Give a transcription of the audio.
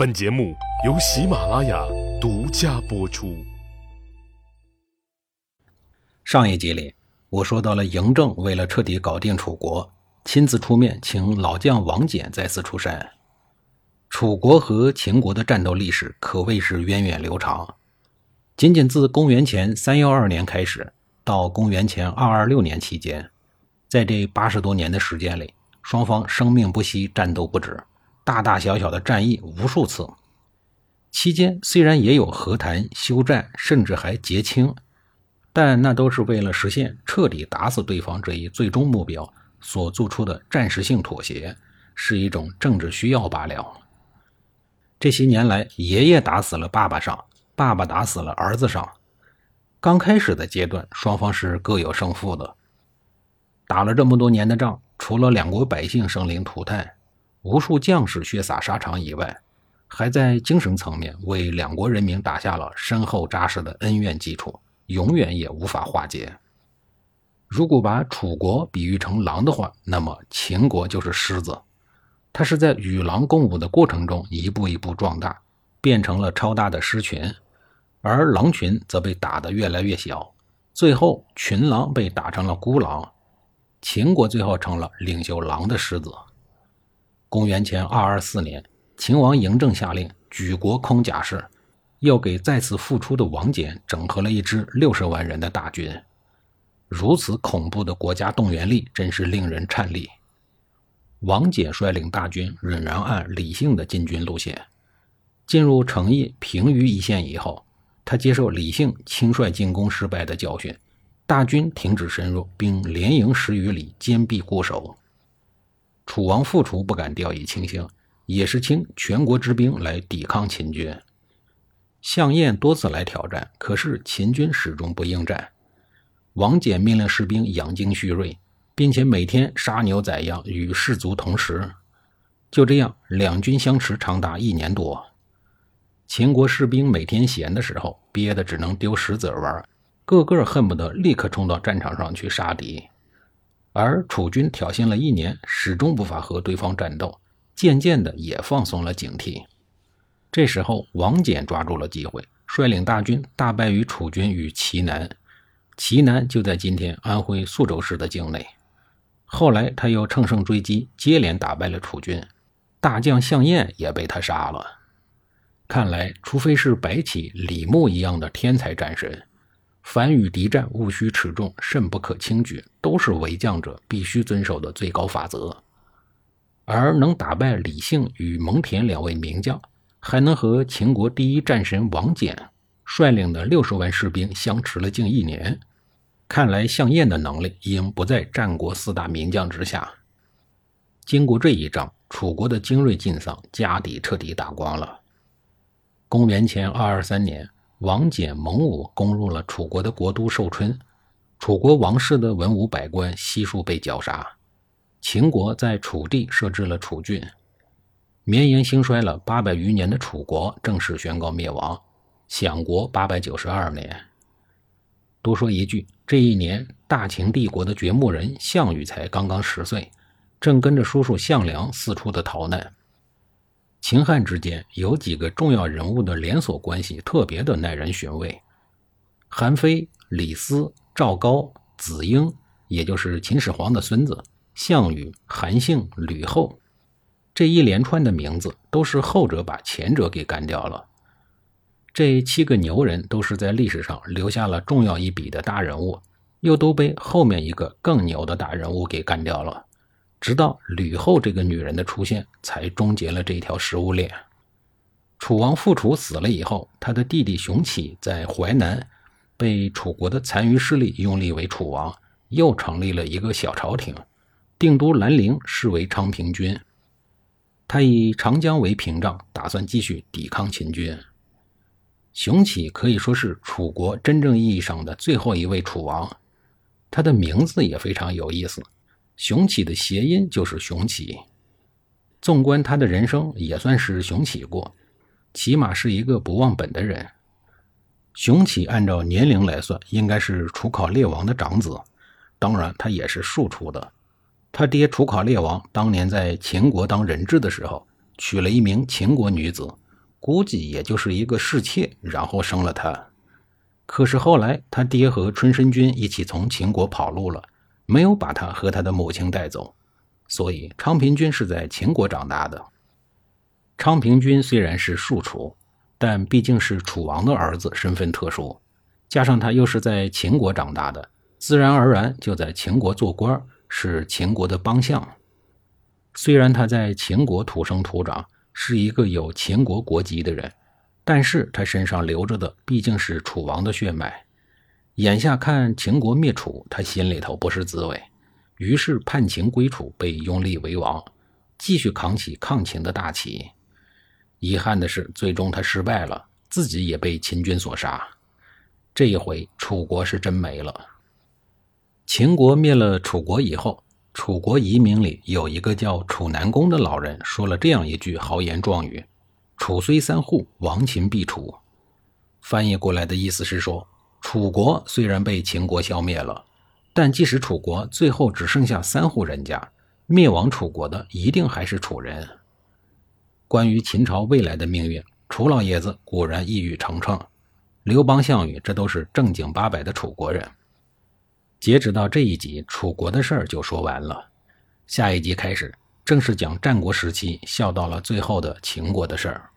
本节目由喜马拉雅独家播出。上一集里，我说到了嬴政为了彻底搞定楚国，亲自出面请老将王翦再次出山。楚国和秦国的战斗历史可谓是源远流长，仅仅自公元前三幺二年开始到公元前二二六年期间，在这八十多年的时间里，双方生命不息，战斗不止。大大小小的战役无数次，期间虽然也有和谈、休战，甚至还结清，但那都是为了实现彻底打死对方这一最终目标所做出的暂时性妥协，是一种政治需要罢了。这些年来，爷爷打死了爸爸上，爸爸打死了儿子上。刚开始的阶段，双方是各有胜负的。打了这么多年的仗，除了两国百姓生灵涂炭。无数将士血洒沙场以外，还在精神层面为两国人民打下了深厚扎实的恩怨基础，永远也无法化解。如果把楚国比喻成狼的话，那么秦国就是狮子，它是在与狼共舞的过程中一步一步壮大，变成了超大的狮群，而狼群则被打得越来越小，最后群狼被打成了孤狼，秦国最后成了领袖狼的狮子。公元前二二四年，秦王嬴政下令举国空甲士，要给再次复出的王翦整合了一支六十万人的大军。如此恐怖的国家动员力，真是令人颤栗。王翦率领大军仍然按理性的进军路线，进入成邑平舆一线以后，他接受理性轻率进攻失败的教训，大军停止深入，并连营十余里，坚壁固守。楚王复楚不敢掉以轻心，也是倾全国之兵来抵抗秦军。项燕多次来挑战，可是秦军始终不应战。王翦命令士兵养精蓄锐，并且每天杀牛宰羊与士卒同食。就这样，两军相持长达一年多。秦国士兵每天闲的时候，憋得只能丢石子玩，个个恨不得立刻冲到战场上去杀敌。而楚军挑衅了一年，始终无法和对方战斗，渐渐的也放松了警惕。这时候，王翦抓住了机会，率领大军大败于楚军与祁南。祁南就在今天安徽宿州市的境内。后来，他又乘胜追击，接连打败了楚军，大将项燕也被他杀了。看来，除非是白起、李牧一样的天才战神。凡与敌战，勿须持重，甚不可轻举，都是为将者必须遵守的最高法则。而能打败李信与蒙恬两位名将，还能和秦国第一战神王翦率领的六十万士兵相持了近一年，看来项燕的能力已经不在战国四大名将之下。经过这一仗，楚国的精锐尽丧，家底彻底打光了。公元前二二三年。王翦蒙武攻入了楚国的国都寿春，楚国王室的文武百官悉数被绞杀。秦国在楚地设置了楚郡，绵延兴衰了八百余年的楚国正式宣告灭亡，享国八百九十二年。多说一句，这一年大秦帝国的掘墓人项羽才刚刚十岁，正跟着叔叔项梁四处的逃难。秦汉之间有几个重要人物的连锁关系特别的耐人寻味：韩非、李斯、赵高、子婴，也就是秦始皇的孙子；项羽、韩信、吕后，这一连串的名字都是后者把前者给干掉了。这七个牛人都是在历史上留下了重要一笔的大人物，又都被后面一个更牛的大人物给干掉了。直到吕后这个女人的出现，才终结了这条食物链。楚王复楚死了以后，他的弟弟熊起在淮南被楚国的残余势力拥立为楚王，又成立了一个小朝廷，定都兰陵，视为昌平君。他以长江为屏障，打算继续抵抗秦军。熊起可以说是楚国真正意义上的最后一位楚王，他的名字也非常有意思。雄起的谐音就是雄起。纵观他的人生，也算是雄起过，起码是一个不忘本的人。雄起按照年龄来算，应该是楚考烈王的长子，当然他也是庶出的。他爹楚考烈王当年在秦国当人质的时候，娶了一名秦国女子，估计也就是一个侍妾，然后生了他。可是后来他爹和春申君一起从秦国跑路了，没有把他和他的母亲带走，所以昌平君是在秦国长大的。昌平君虽然是庶楚，但毕竟是楚王的儿子，身份特殊，加上他又是在秦国长大的，自然而然就在秦国做官，是秦国的邦相。虽然他在秦国土生土长，是一个有秦国国籍的人，但是他身上流着的毕竟是楚王的血脉。眼下看秦国灭楚，他心里头不是滋味，于是叛秦归楚，被拥立为王，继续扛起抗秦的大旗。遗憾的是，最终他失败了，自己也被秦军所杀。这一回，楚国是真没了。秦国灭了楚国以后，楚国遗民里有一个叫楚南公的老人，说了这样一句豪言壮语：“楚虽三户，亡秦必楚。”翻译过来的意思是说，楚国虽然被秦国消灭了，但即使楚国最后只剩下三户人家，灭亡楚国的一定还是楚人。关于秦朝未来的命运，楚老爷子果然一语成谶。刘邦、项羽，这都是正经八百的楚国人。截止到这一集，楚国的事儿就说完了。下一集开始，正式讲战国时期笑到了最后的秦国的事儿。